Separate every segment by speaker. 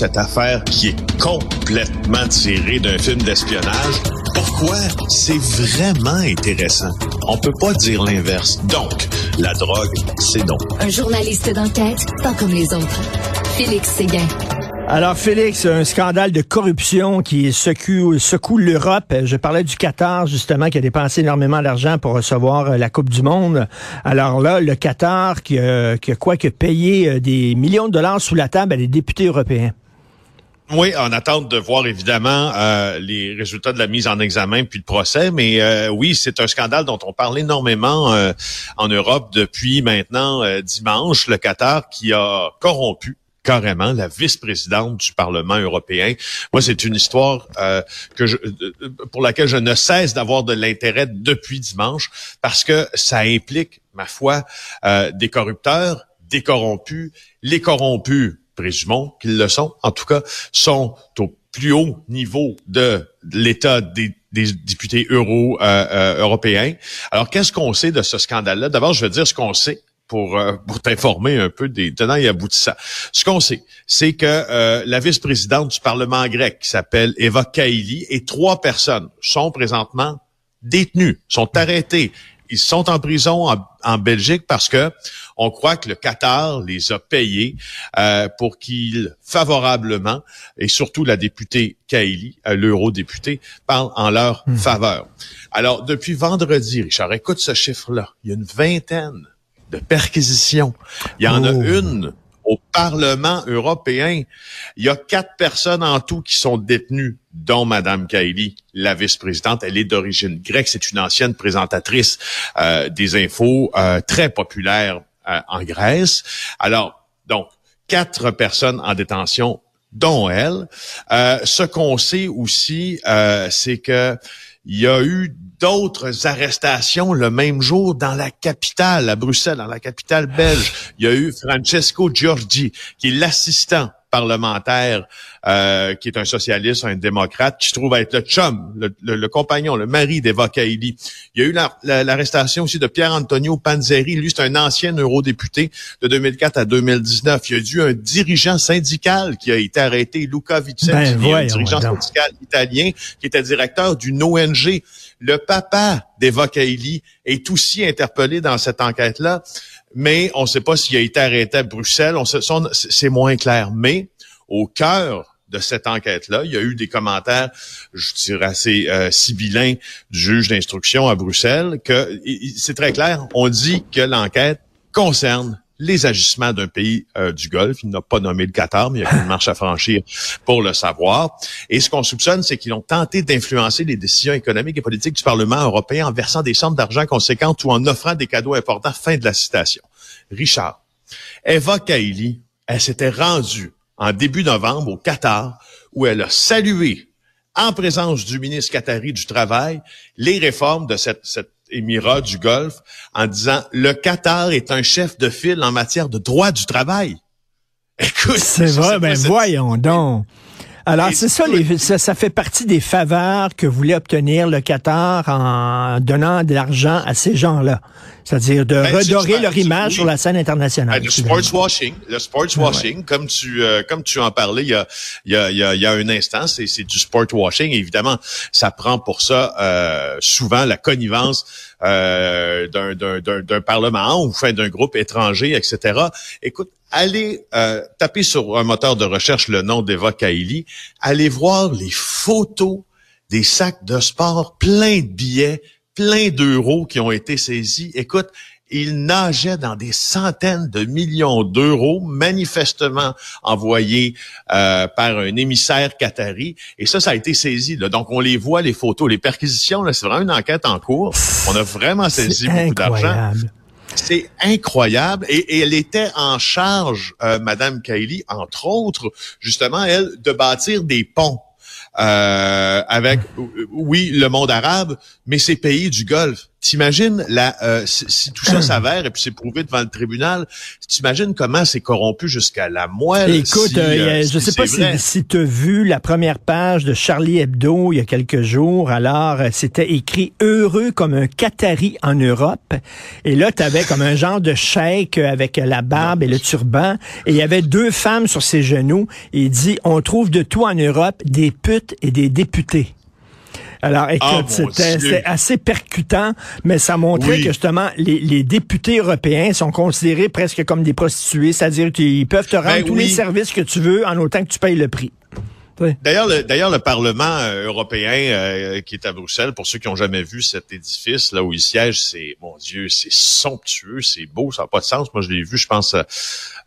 Speaker 1: Cette affaire qui est complètement tirée d'un film d'espionnage. Pourquoi? C'est vraiment intéressant? On peut pas dire l'inverse. Donc, la drogue, c'est donc.
Speaker 2: Un journaliste d'enquête, pas comme les autres. Félix Séguin.
Speaker 3: Alors, Félix, un scandale de corruption qui secoue, secoue l'Europe. Je parlais du Qatar, justement, qui a dépensé énormément d'argent pour recevoir euh, la Coupe du Monde. Alors là, le Qatar qui, a, qui a quoi que payé euh, des millions de dollars sous la table à des députés européens.
Speaker 1: Oui, en attente de voir évidemment euh, les résultats de la mise en examen puis le procès, mais euh, oui, c'est un scandale dont on parle énormément euh, en Europe depuis maintenant euh, dimanche. Le Qatar qui a corrompu carrément la vice-présidente du Parlement européen. Moi, c'est une histoire euh, que pour laquelle je ne cesse d'avoir de l'intérêt depuis dimanche parce que ça implique, ma foi, des corrupteurs, des corrompus, les corrompus présumons qu'ils le sont, en tout cas, sont au plus haut niveau de l'État des, des députés euro euh, euh, européens. Alors, qu'est-ce qu'on sait de ce scandale-là? D'abord, je veux dire ce qu'on sait pour, euh, pour t'informer un peu des tenants et aboutissants. Ce qu'on sait, c'est que euh, la vice-présidente du Parlement grec, qui s'appelle Eva Kaili, et trois personnes sont présentement détenues, sont arrêtées. Ils sont en prison en, en Belgique parce que on croit que le Qatar les a payés euh, pour qu'ils favorablement, et surtout la députée Kaili, euh, l'eurodéputée, parle en leur
Speaker 3: Mmh.
Speaker 1: faveur. Alors, depuis vendredi, Richard, écoute ce chiffre-là. Il y a une vingtaine de perquisitions. Il y en a
Speaker 3: Oh.
Speaker 1: une au Parlement européen. Il y a quatre personnes en tout qui sont détenues, dont Madame Kaili, la vice-présidente. Elle est d'origine grecque. C'est une ancienne présentatrice euh, des infos euh, très populaire euh, en Grèce. Alors, donc, quatre personnes en détention, dont elle. Euh, ce qu'on sait aussi, euh, c'est que il y a eu d'autres arrestations le même jour dans la capitale, à Bruxelles, dans la capitale belge. Il y a eu Francesco Giorgi, qui est l'assistant parlementaire, euh, qui est un socialiste, un démocrate, qui se trouve être le chum, le, le- le compagnon, le mari d'Eva Kaili. Il y a eu la- la- l'arrestation aussi de Pierre Antonio Panzeri. Lui, c'est un ancien eurodéputé de 2004 à 2019. Il y a eu un dirigeant syndical qui a été arrêté, Luca Vicenzi,
Speaker 3: Ben,
Speaker 1: un dirigeant
Speaker 3: donc.
Speaker 1: syndical italien qui était directeur d'une ONG. Le papa d'Eva Kaili est aussi interpellé dans cette enquête-là, mais on ne sait pas s'il a été arrêté à Bruxelles. C'est moins clair. Mais au cœur de cette enquête-là, il y a eu des commentaires, je dirais assez euh, sibyllins du juge d'instruction à Bruxelles, que c'est très clair. On dit que l'enquête concerne les agissements d'un pays euh, du Golfe. Il n'a pas nommé le Qatar, mais il y a une marche à franchir pour le savoir. Et ce qu'on soupçonne, c'est qu'ils ont tenté d'influencer les décisions économiques et politiques du Parlement européen en versant des sommes d'argent conséquentes ou en offrant des cadeaux importants. Fin de la citation. Richard, Eva Kaili, elle s'était rendue en début novembre au Qatar où elle a salué en présence du ministre qatari du Travail les réformes de cette, cet émirat du Golfe en disant le Qatar est un chef de file en matière de droit du travail. Écoute,
Speaker 3: C'est vrai, ben voyons donc. Alors, c'est ça, les- ça, ça fait partie des faveurs que voulait obtenir le Qatar en donnant de l'argent à ces gens-là. C'est-à-dire de
Speaker 1: Ben,
Speaker 3: redorer leur image
Speaker 1: oui.
Speaker 3: sur la scène internationale.
Speaker 1: Ben, le sports washing, le sports washing, comme tu euh, comme tu en parlais il y a il y a il y a, il y a un instant, c'est c'est du sport washing. évidemment, ça prend pour ça euh, souvent la connivence euh, d'un d'un d'un d'un parlement ou enfin d'un groupe étranger, etc. Écoute, allez euh, taper sur un moteur de recherche le nom d'Eva Kaili, allez voir les photos des sacs de sport pleins de billets, plein d'euros qui ont été saisis. Écoute, il nageait dans des centaines de millions d'euros, manifestement envoyés euh, par un émissaire qatari. Et ça, ça a été saisi. là. Donc, on les voit, les photos, les perquisitions. là, C'est vraiment une enquête en cours. On a vraiment saisi beaucoup d'argent.
Speaker 3: incroyable.
Speaker 1: C'est incroyable. Et, et, elle était en charge, euh, Madame Kaili, entre autres, justement, elle, de bâtir des ponts. Euh, avec, oui, le monde arabe, mais ces pays du Golfe. T'imagines la euh, si, si, tout ça s'avère et puis c'est prouvé devant le tribunal, t'imagines comment c'est corrompu jusqu'à la moelle.
Speaker 3: Écoute,
Speaker 1: si,
Speaker 3: euh,
Speaker 1: euh,
Speaker 3: je sais pas si,
Speaker 1: vrai.
Speaker 3: si tu as vu la première page de Charlie Hebdo il y a quelques jours. Alors, euh, c'était écrit heureux comme un Qatari en Europe. Et là, tu avais comme un genre de cheikh avec la barbe et le turban. Et il y avait deux femmes sur ses genoux. Et il dit, on trouve de tout en Europe, des putes et des députés. Alors,
Speaker 1: Ah,
Speaker 3: écoute,
Speaker 1: mon
Speaker 3: c'était assez percutant, mais ça montrait
Speaker 1: Oui.
Speaker 3: que justement, les, les députés européens sont considérés presque comme des prostituées, c'est-à-dire qu'ils peuvent te rendre
Speaker 1: Ben
Speaker 3: tous
Speaker 1: oui.
Speaker 3: les services que tu veux en autant que tu payes le prix. Oui.
Speaker 1: D'ailleurs, le, d'ailleurs, le Parlement euh, européen euh, qui est à Bruxelles, pour ceux qui ont jamais vu cet édifice là où il siège, c'est mon Dieu, c'est somptueux, c'est beau, ça n'a pas de sens. Moi, je l'ai vu, je pense, euh,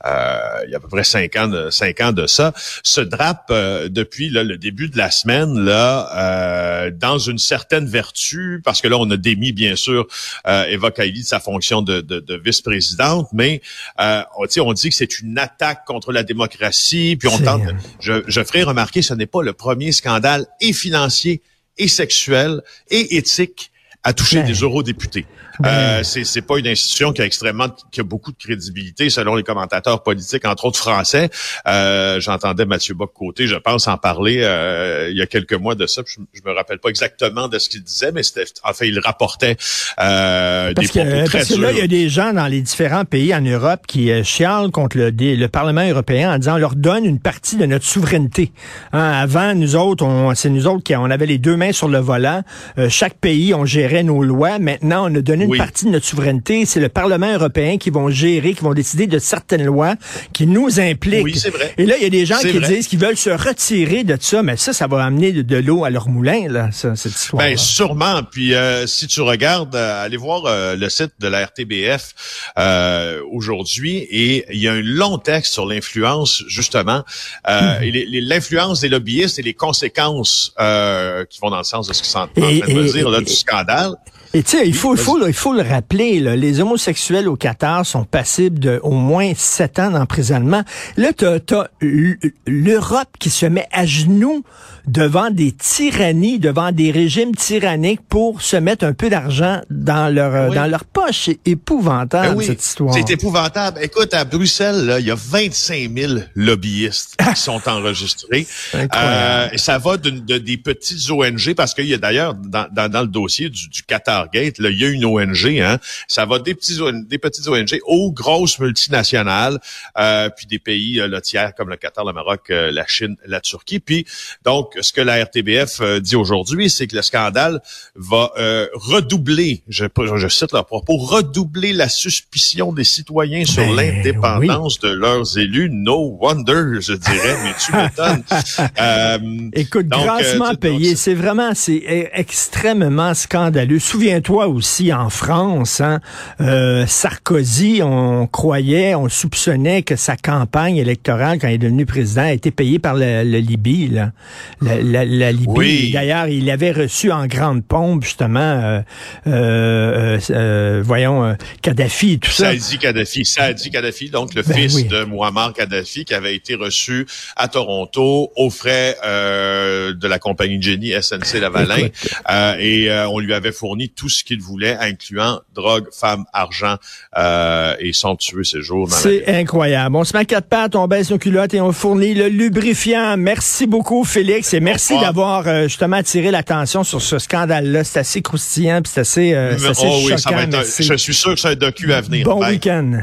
Speaker 1: euh, il y a à peu près cinq ans, de, cinq ans de ça. Ce drape euh, depuis là, le début de la semaine là, euh, dans une certaine vertu, parce que là, on a démis bien sûr euh, Eva Kaili de sa fonction de, de, de vice-présidente, mais euh, on, on dit que c'est une attaque contre la démocratie, puis on
Speaker 3: C'est-
Speaker 1: tente. Je, je ferai remarquer, ce n'est pas le premier scandale et financier et sexuel et éthique à toucher
Speaker 3: Ben.
Speaker 1: des eurodéputés.
Speaker 3: Ben.
Speaker 1: Euh, c'est c'est pas une institution qui a extrêmement qui a beaucoup de crédibilité selon les commentateurs politiques entre autres français. Euh, J'entendais Mathieu Bock-Côté, je pense en parler euh, il y a quelques mois de ça. Je, je me rappelle pas exactement de ce qu'il disait, mais c'était enfin il rapportait euh,
Speaker 3: Parce
Speaker 1: des
Speaker 3: que,
Speaker 1: propos très
Speaker 3: parce que là, il y a des gens dans les différents pays en Europe qui euh, chialent contre le, le Parlement européen en disant on leur donne une partie de notre souveraineté. Hein, avant, nous autres, on- c'est nous autres qui on avait les deux mains sur le volant. Euh, chaque pays, on gérait nos lois. Maintenant, on a donné
Speaker 1: Oui.
Speaker 3: une partie de notre souveraineté. C'est le Parlement européen qui vont gérer, qui vont décider de certaines lois qui nous impliquent.
Speaker 1: Oui, vrai.
Speaker 3: Et là, il y a des gens qui
Speaker 1: vrai.
Speaker 3: disent qu'ils veulent se retirer de ça, mais ça, ça va amener de, de l'eau à leur moulin, là, ça, cette histoire.
Speaker 1: Ben sûrement. Puis euh, si tu regardes, euh, allez voir euh, le site de la RTBF euh, aujourd'hui et il y a un long texte sur l'influence justement, euh, les- l'influence des lobbyistes et les conséquences euh, qui vont dans le sens de ce qu'ils sont en train de dire là du scandale.
Speaker 3: I'll Et tu sais, il faut, il faut, là, il faut le rappeler, là, les homosexuels au Qatar sont passibles de au moins sept ans d'emprisonnement. Là, t'as as, l'Europe qui se met à genoux devant des tyrannies, devant des régimes tyranniques pour se mettre un peu d'argent dans leur
Speaker 1: Oui.
Speaker 3: dans leur poche. C'est épouvantable
Speaker 1: Ben oui,
Speaker 3: cette histoire.
Speaker 1: C'est épouvantable. Écoute, à Bruxelles, là, il y a 25 000 lobbyistes qui sont enregistrés. Euh, ça va d'une- de, des petites ONG, parce qu'il y a d'ailleurs, dans, dans, dans le dossier du, du Qatar Gate, là, il y a une ONG, hein, ça va des, petits, des petites ONG aux grosses multinationales, euh, puis des pays euh, là, tiers comme le Qatar, le Maroc, euh, la Chine, la Turquie. Puis, donc, ce que la RTBF euh, dit aujourd'hui, c'est que le scandale va euh, redoubler, je, je cite leur propos, redoubler la suspicion des citoyens sur
Speaker 3: Ben,
Speaker 1: l'indépendance de leurs élus. No wonder, je dirais, mais tu m'étonnes. Euh,
Speaker 3: Écoute,
Speaker 1: donc,
Speaker 3: grassement payé,
Speaker 1: c'est-
Speaker 3: vraiment, c'est e- extrêmement scandaleux. Souviens-toi aussi en France, hein, euh, Sarkozy, on croyait, on soupçonnait que sa campagne électorale, quand il est devenu président, a été payée par le, le Libye, là. La, la- la Libye.
Speaker 1: Oui.
Speaker 3: D'ailleurs, il avait reçu en grande pompe, justement, euh, euh, euh, voyons, euh, Kadhafi et tout ça.
Speaker 1: Saadi Kadhafi, Saadi Kadhafi, donc le
Speaker 3: Ben
Speaker 1: fils
Speaker 3: oui.
Speaker 1: de Muammar Kadhafi, qui avait été reçu à Toronto aux frais de la compagnie Jenny SNC Lavalin, et on lui avait fourni tout ce qu'il voulait, incluant drogue, femmes, argent euh, et somptueux séjour dans la
Speaker 3: C'est incroyable. On se met à quatre pattes, on baisse nos culottes et on fournit le lubrifiant. Merci beaucoup, Félix, et merci d'avoir euh, justement attiré l'attention sur ce scandale-là. C'est assez croustillant, puis c'est assez, euh, assez
Speaker 1: Oh oui, ça va être un- je suis sûr que c'est un docu à venir.
Speaker 3: Bon week-end.